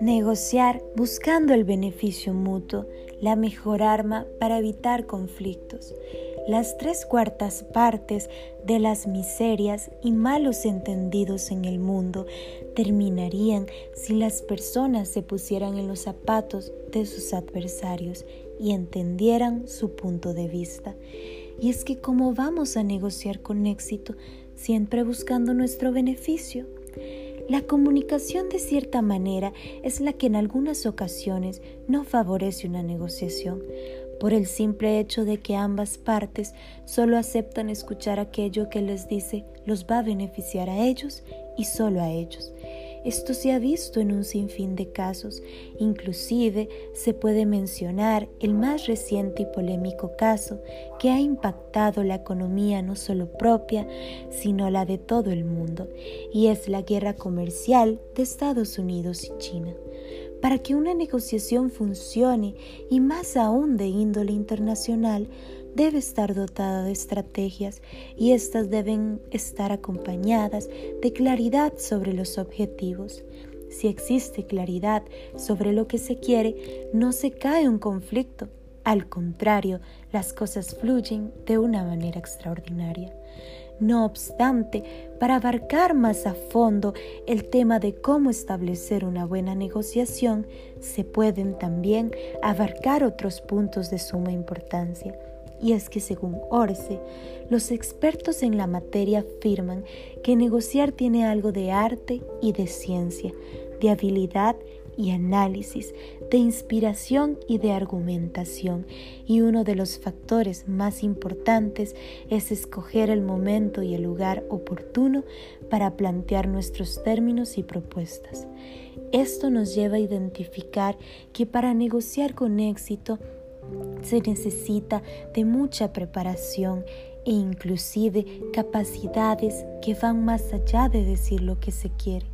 Negociar buscando el beneficio mutuo, la mejor arma para evitar conflictos. Las tres cuartas partes de las miserias y malos entendidos en el mundo terminarían si las personas se pusieran en los zapatos de sus adversarios y entendieran su punto de vista. Y es que ¿cómo vamos a negociar con éxito siempre buscando nuestro beneficio? La comunicación de cierta manera es la que en algunas ocasiones no favorece una negociación, por el simple hecho de que ambas partes solo aceptan escuchar aquello que les dice los va a beneficiar a ellos y solo a ellos. Esto se ha visto en un sinfín de casos, inclusive se puede mencionar el más reciente y polémico caso que ha impactado la economía no solo propia, sino la de todo el mundo, y es la guerra comercial de Estados Unidos y China. Para que una negociación funcione, y más aún de índole internacional, debe estar dotada de estrategias y éstas deben estar acompañadas de claridad sobre los objetivos. Si existe claridad sobre lo que se quiere, no se cae un conflicto. Al contrario, las cosas fluyen de una manera extraordinaria. No obstante, para abarcar más a fondo el tema de cómo establecer una buena negociación, se pueden también abarcar otros puntos de suma importancia. Y es que según Orse, los expertos en la materia afirman que negociar tiene algo de arte y de ciencia, de habilidad y análisis, de inspiración y de argumentación, y uno de los factores más importantes es escoger el momento y el lugar oportuno para plantear nuestros términos y propuestas. Esto nos lleva a identificar que para negociar con éxito se necesita de mucha preparación e inclusive capacidades que van más allá de decir lo que se quiere.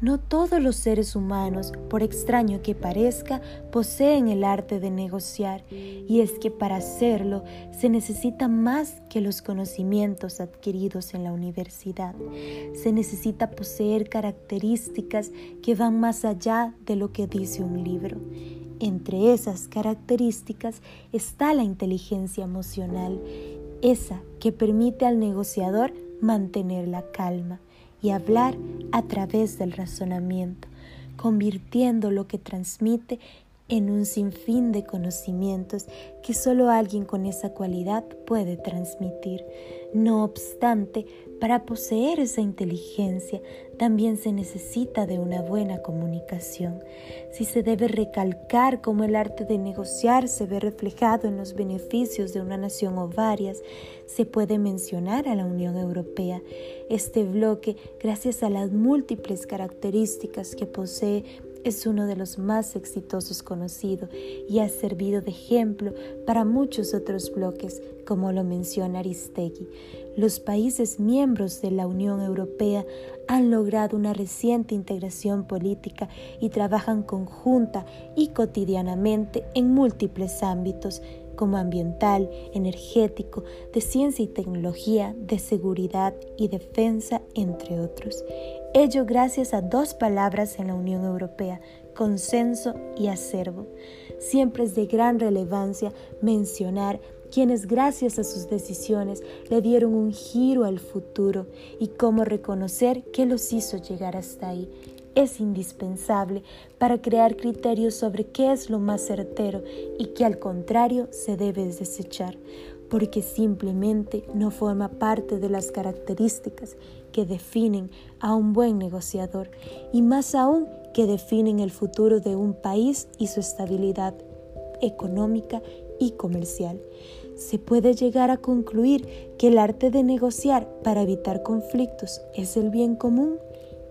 No todos los seres humanos, por extraño que parezca, poseen el arte de negociar, y es que para hacerlo se necesita más que los conocimientos adquiridos en la universidad. Se necesita poseer características que van más allá de lo que dice un libro. Entre esas características está la inteligencia emocional, esa que permite al negociador mantener la calma y hablar a través del razonamiento, convirtiendo lo que transmite en un sinfín de conocimientos que solo alguien con esa cualidad puede transmitir. No obstante, para poseer esa inteligencia también se necesita de una buena comunicación. Si se debe recalcar cómo el arte de negociar se ve reflejado en los beneficios de una nación o varias, se puede mencionar a la Unión Europea. Este bloque, gracias a las múltiples características que posee, es uno de los más exitosos conocido y ha servido de ejemplo para muchos otros bloques, como lo menciona Aristegui. Los países miembros de la Unión Europea han logrado una reciente integración política y trabajan conjunta y cotidianamente en múltiples ámbitos como ambiental, energético, de ciencia y tecnología, de seguridad y defensa, entre otros. Ello gracias a dos palabras en la Unión Europea, consenso y acervo. Siempre es de gran relevancia mencionar quienes gracias a sus decisiones le dieron un giro al futuro y cómo reconocer qué los hizo llegar hasta ahí. Es indispensable para crear criterios sobre qué es lo más certero y qué al contrario se debe desechar, porque simplemente no forma parte de las características que definen a un buen negociador y más aún que definen el futuro de un país y su estabilidad económica y comercial. Se puede llegar a concluir que el arte de negociar para evitar conflictos es el bien común.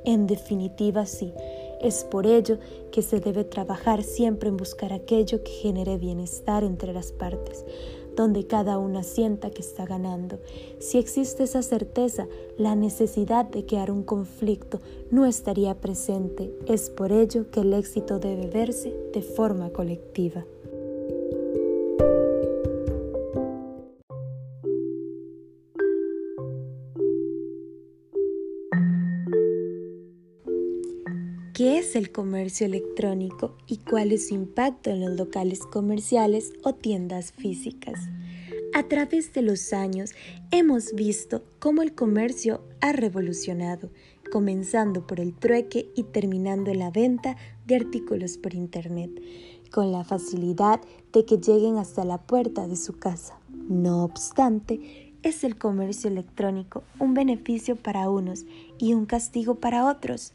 En definitiva, sí. Es por ello que se debe trabajar siempre en buscar aquello que genere bienestar entre las partes, donde cada una sienta que está ganando. Si existe esa certeza, la necesidad de crear un conflicto no estaría presente. Es por ello que el éxito debe verse de forma colectiva. ¿Qué es el comercio electrónico y cuál es su impacto en los locales comerciales o tiendas físicas? A través de los años hemos visto cómo el comercio ha revolucionado, comenzando por el trueque y terminando en la venta de artículos por Internet, con la facilidad de que lleguen hasta la puerta de su casa. No obstante, es el comercio electrónico un beneficio para unos y un castigo para otros.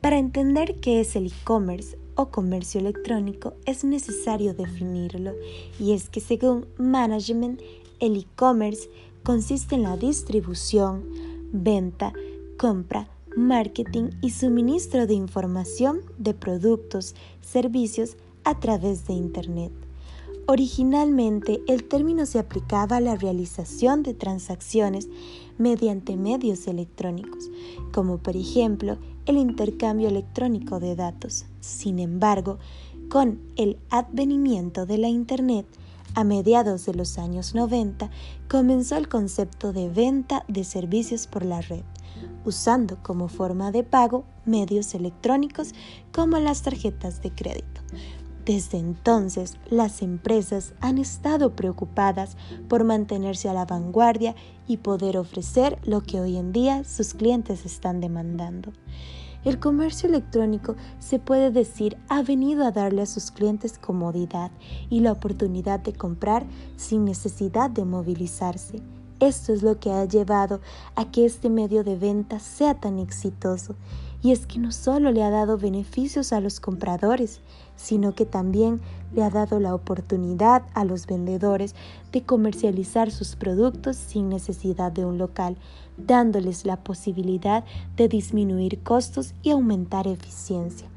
Para entender qué es el e-commerce o comercio electrónico es necesario definirlo y es que según Management, el e-commerce consiste en la distribución, venta, compra, marketing y suministro de información de productos, servicios a través de Internet. Originalmente, el término se aplicaba a la realización de transacciones mediante medios electrónicos, como por ejemplo el intercambio electrónico de datos. Sin embargo, con el advenimiento de la Internet, a mediados de los años 90 comenzó el concepto de venta de servicios por la red, usando como forma de pago medios electrónicos como las tarjetas de crédito. Desde entonces, las empresas han estado preocupadas por mantenerse a la vanguardia y poder ofrecer lo que hoy en día sus clientes están demandando. El comercio electrónico se puede decir ha venido a darle a sus clientes comodidad y la oportunidad de comprar sin necesidad de movilizarse. Esto es lo que ha llevado a que este medio de venta sea tan exitoso y es que no solo le ha dado beneficios a los compradores, sino que también le ha dado la oportunidad a los vendedores de comercializar sus productos sin necesidad de un local, dándoles la posibilidad de disminuir costos y aumentar eficiencia.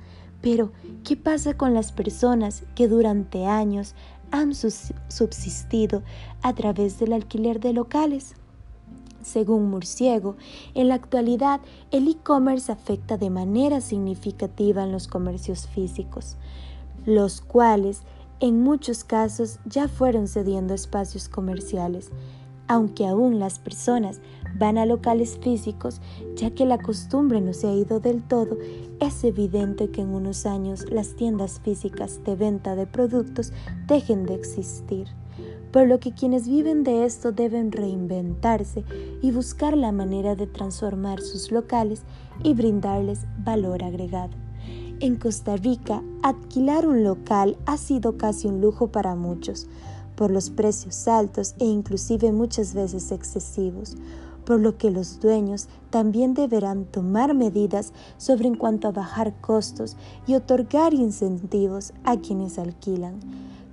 Pero, ¿qué pasa con las personas que durante años han subsistido a través del alquiler de locales? Según Murciego, en la actualidad el e-commerce afecta de manera significativa en los comercios físicos, los cuales en muchos casos ya fueron cediendo espacios comerciales, aunque aún las personas van a locales físicos, ya que la costumbre no se ha ido del todo, es evidente que en unos años las tiendas físicas de venta de productos dejen de existir por lo que quienes viven de esto deben reinventarse y buscar la manera de transformar sus locales y brindarles valor agregado. En Costa Rica, alquilar un local ha sido casi un lujo para muchos, por los precios altos e inclusive muchas veces excesivos, por lo que los dueños también deberán tomar medidas sobre en cuanto a bajar costos y otorgar incentivos a quienes alquilan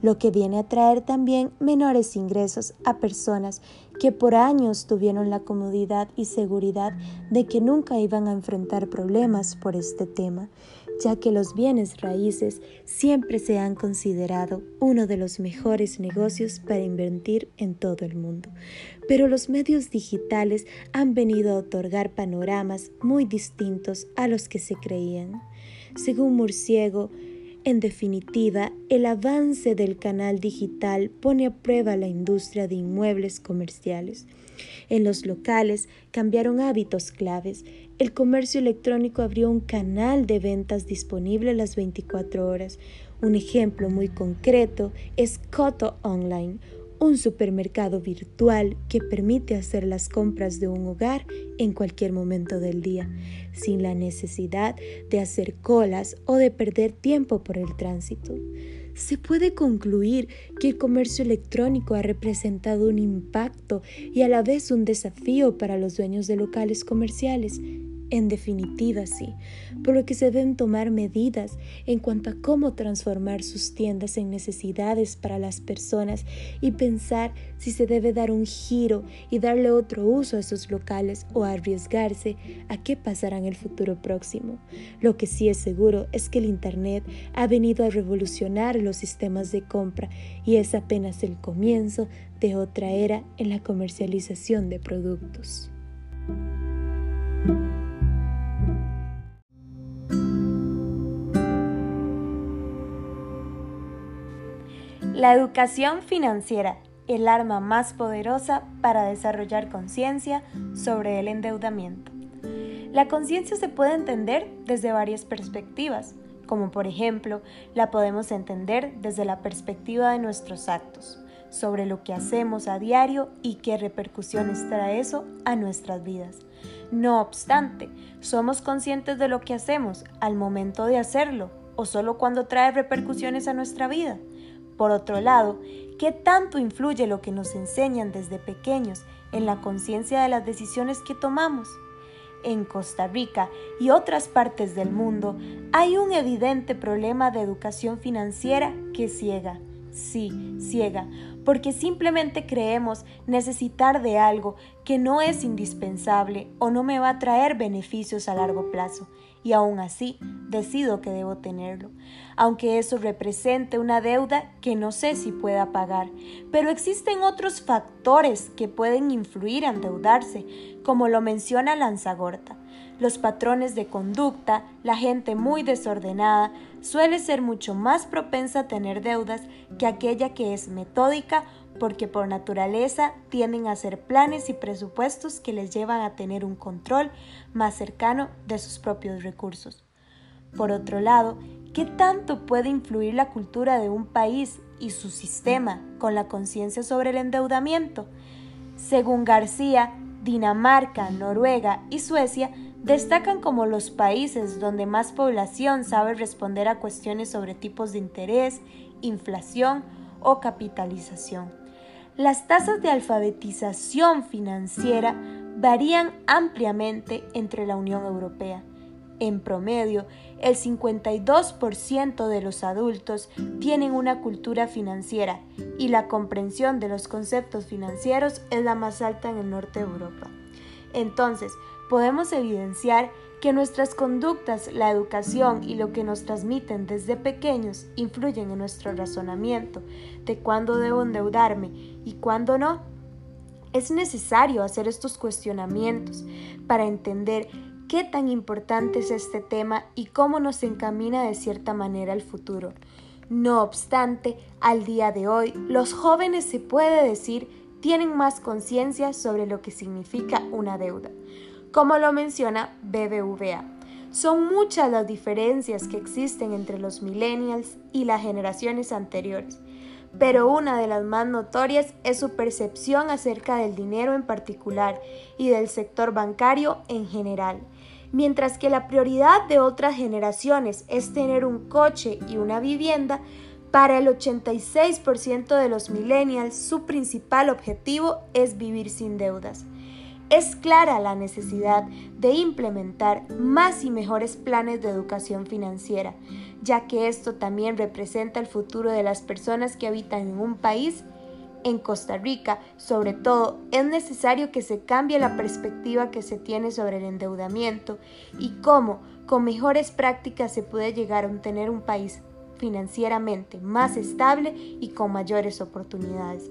lo que viene a traer también menores ingresos a personas que por años tuvieron la comodidad y seguridad de que nunca iban a enfrentar problemas por este tema, ya que los bienes raíces siempre se han considerado uno de los mejores negocios para invertir en todo el mundo. Pero los medios digitales han venido a otorgar panoramas muy distintos a los que se creían. Según Murciego, en definitiva, el avance del canal digital pone a prueba la industria de inmuebles comerciales. En los locales cambiaron hábitos claves. El comercio electrónico abrió un canal de ventas disponible las 24 horas. Un ejemplo muy concreto es Coto Online, un supermercado virtual que permite hacer las compras de un hogar en cualquier momento del día, sin la necesidad de hacer colas o de perder tiempo por el tránsito. Se puede concluir que el comercio electrónico ha representado un impacto y a la vez un desafío para los dueños de locales comerciales, en definitiva, sí, por lo que se deben tomar medidas en cuanto a cómo transformar sus tiendas en necesidades para las personas y pensar si se debe dar un giro y darle otro uso a esos locales o arriesgarse a qué pasará en el futuro próximo. Lo que sí es seguro es que el Internet ha venido a revolucionar los sistemas de compra y es apenas el comienzo de otra era en la comercialización de productos. La educación financiera, el arma más poderosa para desarrollar conciencia sobre el endeudamiento. La conciencia se puede entender desde varias perspectivas, como por ejemplo la podemos entender desde la perspectiva de nuestros actos, sobre lo que hacemos a diario y qué repercusiones trae eso a nuestras vidas. No obstante, somos conscientes de lo que hacemos al momento de hacerlo o solo cuando trae repercusiones a nuestra vida. Por otro lado, ¿qué tanto influye lo que nos enseñan desde pequeños en la conciencia de las decisiones que tomamos? En Costa Rica y otras partes del mundo hay un evidente problema de educación financiera que ciega sí, ciega, porque simplemente creemos necesitar de algo que no es indispensable o no me va a traer beneficios a largo plazo, y aún así decido que debo tenerlo, aunque eso represente una deuda que no sé si pueda pagar. Pero existen otros factores que pueden influir a endeudarse, como lo menciona Lanzagorta los patrones de conducta, la gente muy desordenada, suele ser mucho más propensa a tener deudas que aquella que es metódica porque por naturaleza tienden a hacer planes y presupuestos que les llevan a tener un control más cercano de sus propios recursos. Por otro lado, ¿qué tanto puede influir la cultura de un país y su sistema con la conciencia sobre el endeudamiento? Según García, Dinamarca, Noruega y Suecia destacan como los países donde más población sabe responder a cuestiones sobre tipos de interés, inflación o capitalización. Las tasas de alfabetización financiera varían ampliamente entre la Unión Europea. En promedio, el 52% de los adultos tienen una cultura financiera y la comprensión de los conceptos financieros es la más alta en el norte de Europa. Entonces, podemos evidenciar que nuestras conductas, la educación y lo que nos transmiten desde pequeños influyen en nuestro razonamiento de cuándo debo endeudarme y cuándo no. Es necesario hacer estos cuestionamientos para entender qué tan importante es este tema y cómo nos encamina de cierta manera al futuro. No obstante, al día de hoy, los jóvenes se puede decir tienen más conciencia sobre lo que significa una deuda como lo menciona BBVA. Son muchas las diferencias que existen entre los millennials y las generaciones anteriores, pero una de las más notorias es su percepción acerca del dinero en particular y del sector bancario en general. Mientras que la prioridad de otras generaciones es tener un coche y una vivienda, para el 86% de los millennials su principal objetivo es vivir sin deudas. Es clara la necesidad de implementar más y mejores planes de educación financiera, ya que esto también representa el futuro de las personas que habitan en un país. En Costa Rica, sobre todo, es necesario que se cambie la perspectiva que se tiene sobre el endeudamiento y cómo, con mejores prácticas, se puede llegar a tener un país financieramente más estable y con mayores oportunidades.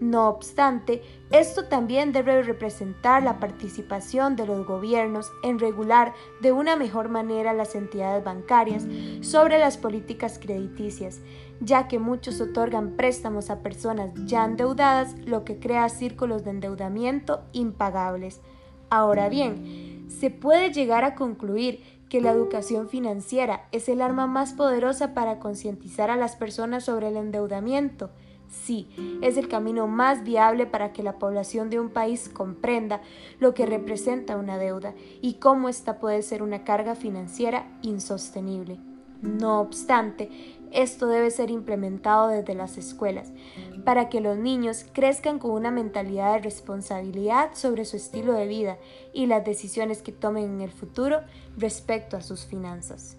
No obstante, esto también debe representar la participación de los gobiernos en regular de una mejor manera las entidades bancarias sobre las políticas crediticias, ya que muchos otorgan préstamos a personas ya endeudadas, lo que crea círculos de endeudamiento impagables. Ahora bien, se puede llegar a concluir que la educación financiera es el arma más poderosa para concientizar a las personas sobre el endeudamiento. Sí, es el camino más viable para que la población de un país comprenda lo que representa una deuda y cómo ésta puede ser una carga financiera insostenible. No obstante, esto debe ser implementado desde las escuelas, para que los niños crezcan con una mentalidad de responsabilidad sobre su estilo de vida y las decisiones que tomen en el futuro respecto a sus finanzas.